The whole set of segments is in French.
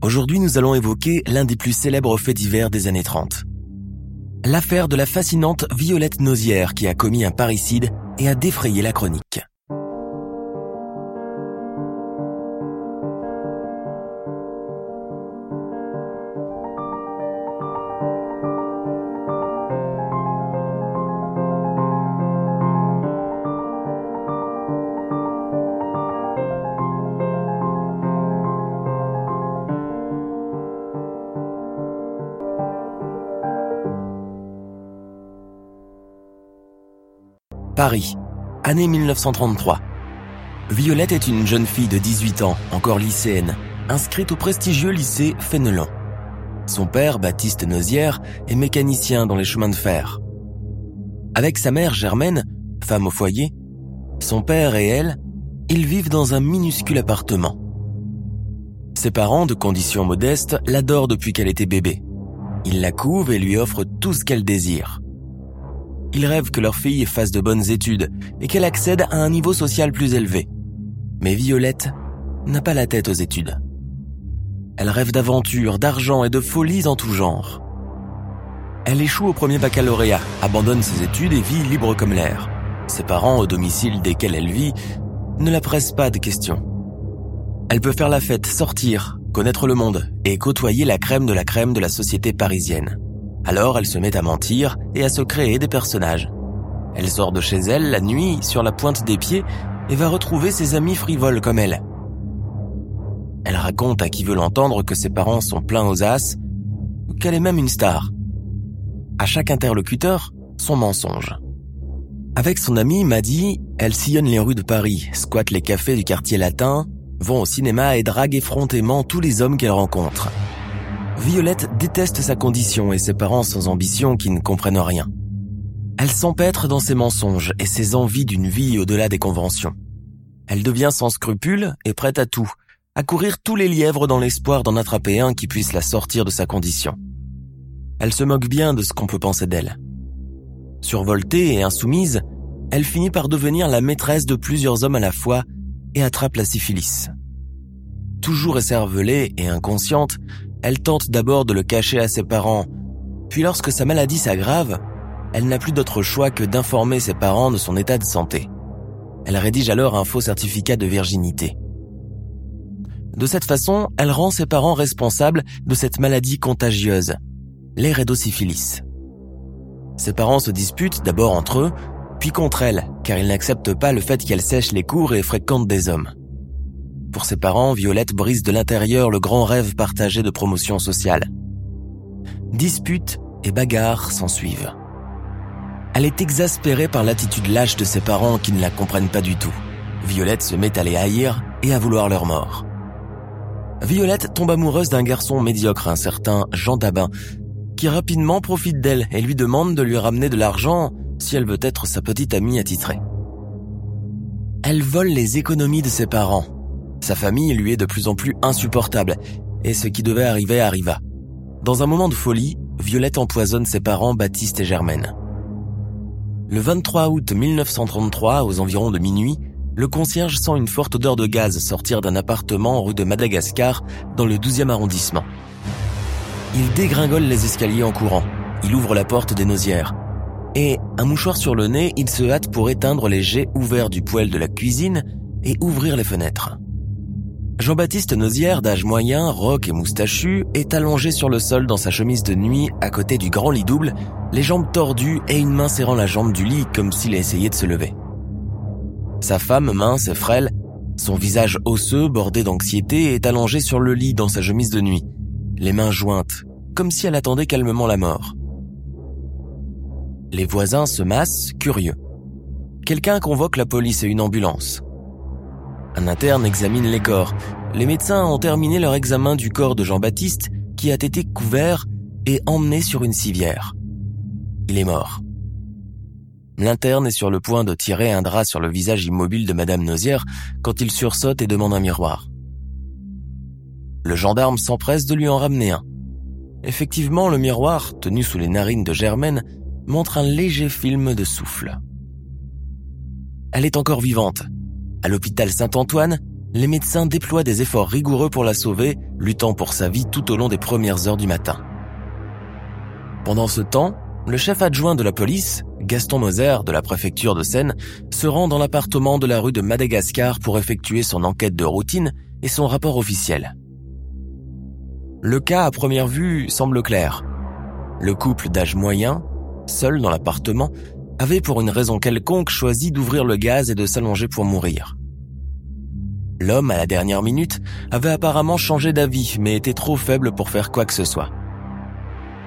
Aujourd'hui, nous allons évoquer l'un des plus célèbres faits divers des années 30. L'affaire de la fascinante Violette Nozière qui a commis un parricide et a défrayé la chronique. Paris, année 1933. Violette est une jeune fille de 18 ans, encore lycéenne, inscrite au prestigieux lycée Fénelon. Son père, Baptiste Nozière, est mécanicien dans les chemins de fer. Avec sa mère Germaine, femme au foyer, son père et elle, ils vivent dans un minuscule appartement. Ses parents, de condition modeste, l'adorent depuis qu'elle était bébé. Ils la couvent et lui offrent tout ce qu'elle désire. Ils rêvent que leur fille fasse de bonnes études et qu'elle accède à un niveau social plus élevé. Mais Violette n'a pas la tête aux études. Elle rêve d'aventures, d'argent et de folies en tout genre. Elle échoue au premier baccalauréat, abandonne ses études et vit libre comme l'air. Ses parents, au domicile desquels elle vit, ne la pressent pas de questions. Elle peut faire la fête, sortir, connaître le monde et côtoyer la crème de la crème de la société parisienne. Alors elle se met à mentir et à se créer des personnages. Elle sort de chez elle la nuit sur la pointe des pieds et va retrouver ses amis frivoles comme elle. Elle raconte à qui veut l'entendre que ses parents sont pleins aux as qu'elle est même une star. À chaque interlocuteur, son mensonge. Avec son amie Maddy, elle sillonne les rues de Paris, squatte les cafés du quartier latin, vont au cinéma et drague effrontément tous les hommes qu'elle rencontre. Violette déteste sa condition et ses parents sans ambition qui ne comprennent rien. Elle s'empêtre dans ses mensonges et ses envies d'une vie au-delà des conventions. Elle devient sans scrupules et prête à tout, à courir tous les lièvres dans l'espoir d'en attraper un qui puisse la sortir de sa condition. Elle se moque bien de ce qu'on peut penser d'elle. Survoltée et insoumise, elle finit par devenir la maîtresse de plusieurs hommes à la fois et attrape la syphilis. Toujours écervelée et inconsciente, elle tente d'abord de le cacher à ses parents, puis lorsque sa maladie s'aggrave, elle n'a plus d'autre choix que d'informer ses parents de son état de santé. Elle rédige alors un faux certificat de virginité. De cette façon, elle rend ses parents responsables de cette maladie contagieuse, l'érédosyphilis. Ses parents se disputent d'abord entre eux, puis contre elle, car ils n'acceptent pas le fait qu'elle sèche les cours et fréquente des hommes. Pour ses parents, Violette brise de l'intérieur le grand rêve partagé de promotion sociale. Disputes et bagarres s'ensuivent. Elle est exaspérée par l'attitude lâche de ses parents qui ne la comprennent pas du tout. Violette se met à les haïr et à vouloir leur mort. Violette tombe amoureuse d'un garçon médiocre, un certain Jean Dabin, qui rapidement profite d'elle et lui demande de lui ramener de l'argent si elle veut être sa petite amie attitrée. Elle vole les économies de ses parents sa famille lui est de plus en plus insupportable, et ce qui devait arriver arriva. Dans un moment de folie, Violette empoisonne ses parents Baptiste et Germaine. Le 23 août 1933, aux environs de minuit, le concierge sent une forte odeur de gaz sortir d'un appartement rue de Madagascar dans le 12e arrondissement. Il dégringole les escaliers en courant. Il ouvre la porte des nausières. Et, un mouchoir sur le nez, il se hâte pour éteindre les jets ouverts du poêle de la cuisine et ouvrir les fenêtres. Jean-Baptiste Nozière, d'âge moyen, roc et moustachu, est allongé sur le sol dans sa chemise de nuit à côté du grand lit double, les jambes tordues et une main serrant la jambe du lit comme s'il essayait de se lever. Sa femme, mince et frêle, Son visage osseux, bordé d'anxiété, est allongé sur le lit dans sa chemise de nuit, les mains jointes, comme si elle attendait calmement la mort. Les voisins se massent, curieux. Quelqu'un convoque la police et une ambulance. Un interne examine les corps. Les médecins ont terminé leur examen du corps de Jean-Baptiste qui a été couvert et emmené sur une civière. Il est mort. L'interne est sur le point de tirer un drap sur le visage immobile de Madame Nozière quand il sursaute et demande un miroir. Le gendarme s'empresse de lui en ramener un. Effectivement, le miroir, tenu sous les narines de Germaine, montre un léger film de souffle. Elle est encore vivante. À l'hôpital Saint-Antoine, les médecins déploient des efforts rigoureux pour la sauver, luttant pour sa vie tout au long des premières heures du matin. Pendant ce temps, le chef adjoint de la police, Gaston Moser de la préfecture de Seine, se rend dans l'appartement de la rue de Madagascar pour effectuer son enquête de routine et son rapport officiel. Le cas à première vue semble clair. Le couple d'âge moyen, seul dans l'appartement, avait pour une raison quelconque choisi d'ouvrir le gaz et de s'allonger pour mourir. L'homme, à la dernière minute, avait apparemment changé d'avis, mais était trop faible pour faire quoi que ce soit.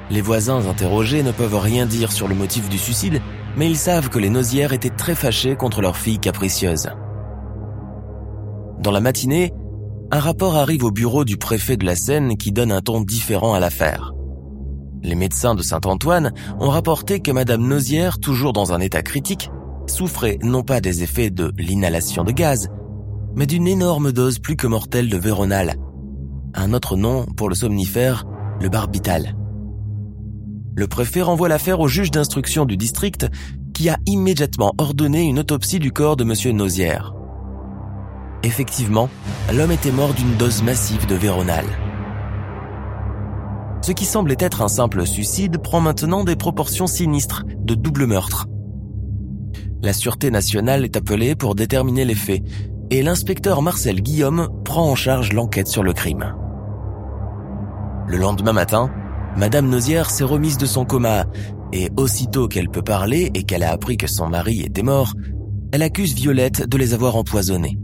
Les voisins interrogés ne peuvent rien dire sur le motif du suicide, mais ils savent que les Nausières étaient très fâchés contre leur fille capricieuse. Dans la matinée, un rapport arrive au bureau du préfet de la Seine qui donne un ton différent à l'affaire. Les médecins de Saint-Antoine ont rapporté que Madame Nausière, toujours dans un état critique, souffrait non pas des effets de l'inhalation de gaz, mais d'une énorme dose plus que mortelle de Véronal, un autre nom pour le somnifère, le barbital. Le préfet renvoie l'affaire au juge d'instruction du district qui a immédiatement ordonné une autopsie du corps de M. Nausière. Effectivement, l'homme était mort d'une dose massive de Véronal. Ce qui semblait être un simple suicide prend maintenant des proportions sinistres de double meurtre. La Sûreté nationale est appelée pour déterminer les faits et l'inspecteur Marcel Guillaume prend en charge l'enquête sur le crime. Le lendemain matin, Madame Nozière s'est remise de son coma et aussitôt qu'elle peut parler et qu'elle a appris que son mari était mort, elle accuse Violette de les avoir empoisonnés.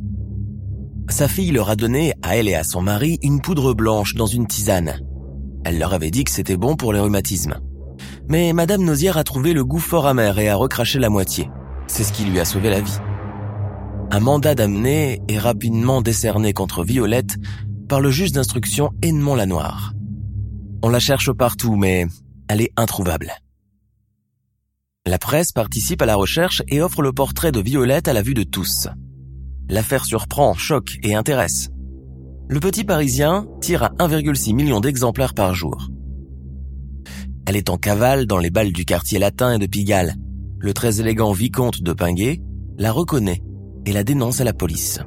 Sa fille leur a donné, à elle et à son mari, une poudre blanche dans une tisane. Elle leur avait dit que c'était bon pour les rhumatismes. Mais Madame Nozière a trouvé le goût fort amer et a recraché la moitié. C'est ce qui lui a sauvé la vie. Un mandat d'amener est rapidement décerné contre Violette par le juge d'instruction Edmond Lanoir. On la cherche partout, mais elle est introuvable. La presse participe à la recherche et offre le portrait de Violette à la vue de tous. L'affaire surprend, choque et intéresse. Le petit Parisien tire à 1,6 million d'exemplaires par jour. Elle est en cavale dans les balles du quartier latin et de Pigalle. Le très élégant vicomte de Pinguet la reconnaît et la dénonce à la police.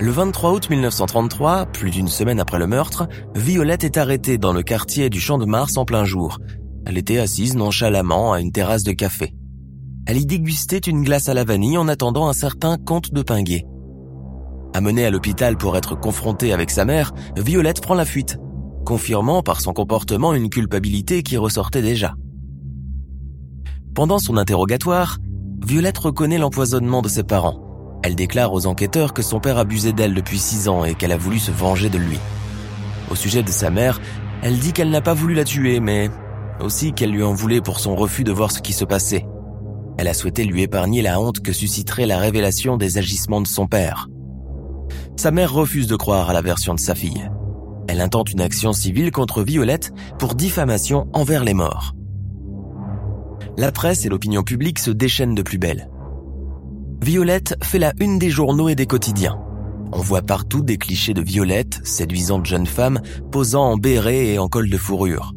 Le 23 août 1933, plus d'une semaine après le meurtre, Violette est arrêtée dans le quartier du Champ de Mars en plein jour. Elle était assise nonchalamment à une terrasse de café. Elle y dégustait une glace à la vanille en attendant un certain comte de Pinguet. Amenée à l'hôpital pour être confrontée avec sa mère, Violette prend la fuite, confirmant par son comportement une culpabilité qui ressortait déjà. Pendant son interrogatoire, Violette reconnaît l'empoisonnement de ses parents elle déclare aux enquêteurs que son père abusait d'elle depuis six ans et qu'elle a voulu se venger de lui. Au sujet de sa mère, elle dit qu'elle n'a pas voulu la tuer, mais aussi qu'elle lui en voulait pour son refus de voir ce qui se passait. Elle a souhaité lui épargner la honte que susciterait la révélation des agissements de son père. Sa mère refuse de croire à la version de sa fille. Elle intente une action civile contre Violette pour diffamation envers les morts. La presse et l'opinion publique se déchaînent de plus belle. Violette fait la une des journaux et des quotidiens. On voit partout des clichés de Violette, séduisante jeune femme, posant en béret et en col de fourrure.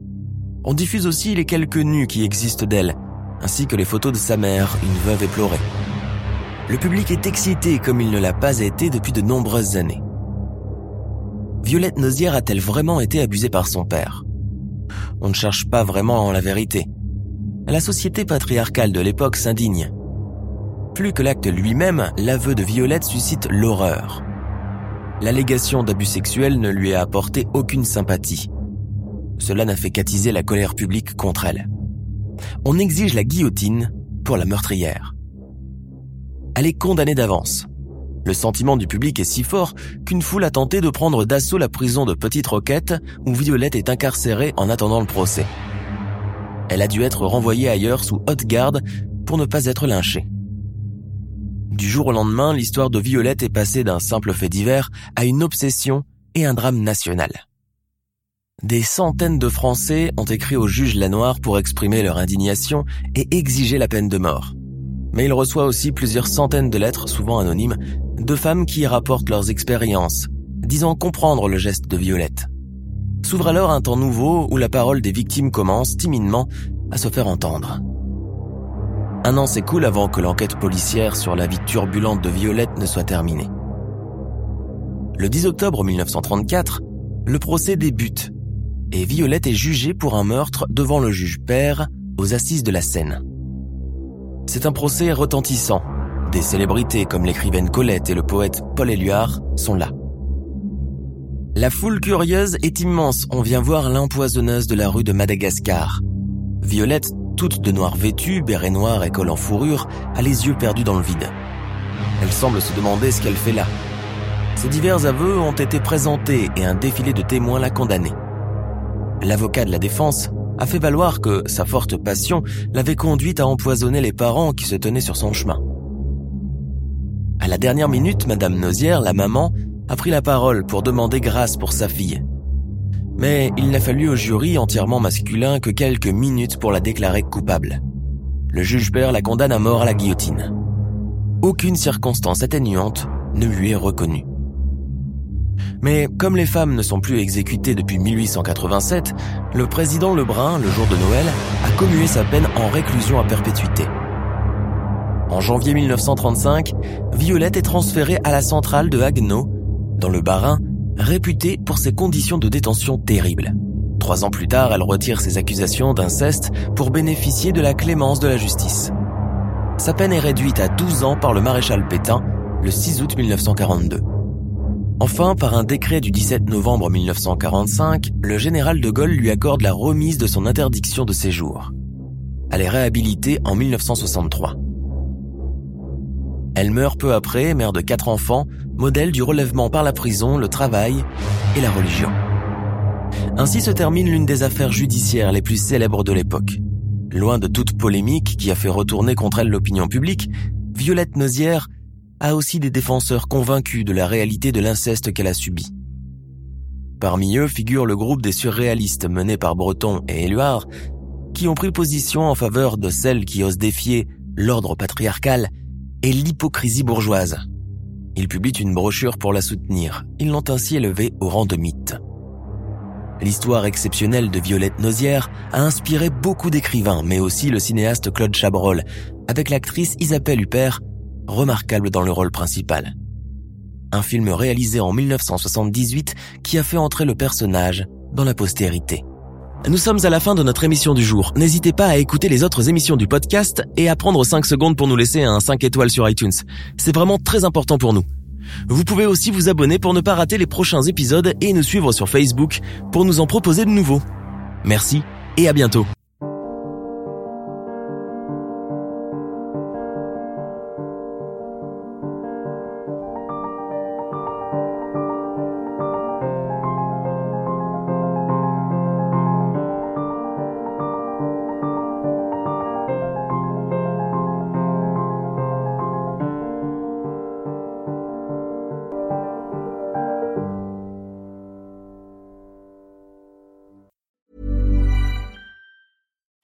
On diffuse aussi les quelques nus qui existent d'elle, ainsi que les photos de sa mère, une veuve éplorée. Le public est excité comme il ne l'a pas été depuis de nombreuses années. Violette Nozière a-t-elle vraiment été abusée par son père? On ne cherche pas vraiment la vérité. La société patriarcale de l'époque s'indigne plus que l'acte lui-même, l'aveu de Violette suscite l'horreur. L'allégation d'abus sexuels ne lui a apporté aucune sympathie. Cela n'a fait qu'attiser la colère publique contre elle. On exige la guillotine pour la meurtrière. Elle est condamnée d'avance. Le sentiment du public est si fort qu'une foule a tenté de prendre d'assaut la prison de Petite Roquette où Violette est incarcérée en attendant le procès. Elle a dû être renvoyée ailleurs sous haute garde pour ne pas être lynchée. Du jour au lendemain, l'histoire de Violette est passée d'un simple fait divers à une obsession et un drame national. Des centaines de Français ont écrit au juge Lanoir pour exprimer leur indignation et exiger la peine de mort. Mais il reçoit aussi plusieurs centaines de lettres, souvent anonymes, de femmes qui rapportent leurs expériences, disant comprendre le geste de Violette. S'ouvre alors un temps nouveau où la parole des victimes commence timidement à se faire entendre. Un an s'écoule avant que l'enquête policière sur la vie turbulente de Violette ne soit terminée. Le 10 octobre 1934, le procès débute et Violette est jugée pour un meurtre devant le juge père aux assises de la Seine. C'est un procès retentissant. Des célébrités comme l'écrivaine Colette et le poète Paul Éluard sont là. La foule curieuse est immense. On vient voir l'empoisonneuse de la rue de Madagascar. Violette, toute de noir vêtue, béret noir et col en fourrure, a les yeux perdus dans le vide. Elle semble se demander ce qu'elle fait là. Ses divers aveux ont été présentés et un défilé de témoins l'a condamnée. L'avocat de la défense a fait valoir que sa forte passion l'avait conduite à empoisonner les parents qui se tenaient sur son chemin. À la dernière minute, Madame Nozière, la maman, a pris la parole pour demander grâce pour sa fille. Mais il n'a fallu au jury entièrement masculin que quelques minutes pour la déclarer coupable. Le juge père la condamne à mort à la guillotine. Aucune circonstance atténuante ne lui est reconnue. Mais comme les femmes ne sont plus exécutées depuis 1887, le président Lebrun, le jour de Noël, a commué sa peine en réclusion à perpétuité. En janvier 1935, Violette est transférée à la centrale de Haguenau, dans le Bas-Rhin, réputée pour ses conditions de détention terribles. Trois ans plus tard, elle retire ses accusations d'inceste pour bénéficier de la clémence de la justice. Sa peine est réduite à 12 ans par le maréchal Pétain le 6 août 1942. Enfin, par un décret du 17 novembre 1945, le général de Gaulle lui accorde la remise de son interdiction de séjour. Elle est réhabilitée en 1963. Elle meurt peu après, mère de quatre enfants, modèle du relèvement par la prison, le travail et la religion. Ainsi se termine l'une des affaires judiciaires les plus célèbres de l'époque. Loin de toute polémique qui a fait retourner contre elle l'opinion publique, Violette Nozière a aussi des défenseurs convaincus de la réalité de l'inceste qu'elle a subi. Parmi eux figure le groupe des surréalistes menés par Breton et Éluard, qui ont pris position en faveur de celles qui osent défier l'ordre patriarcal et l'hypocrisie bourgeoise. Ils publient une brochure pour la soutenir. Ils l'ont ainsi élevée au rang de mythe. L'histoire exceptionnelle de Violette Nozière a inspiré beaucoup d'écrivains, mais aussi le cinéaste Claude Chabrol, avec l'actrice Isabelle Huppert remarquable dans le rôle principal. Un film réalisé en 1978 qui a fait entrer le personnage dans la postérité. Nous sommes à la fin de notre émission du jour. N'hésitez pas à écouter les autres émissions du podcast et à prendre 5 secondes pour nous laisser un 5 étoiles sur iTunes. C'est vraiment très important pour nous. Vous pouvez aussi vous abonner pour ne pas rater les prochains épisodes et nous suivre sur Facebook pour nous en proposer de nouveaux. Merci et à bientôt.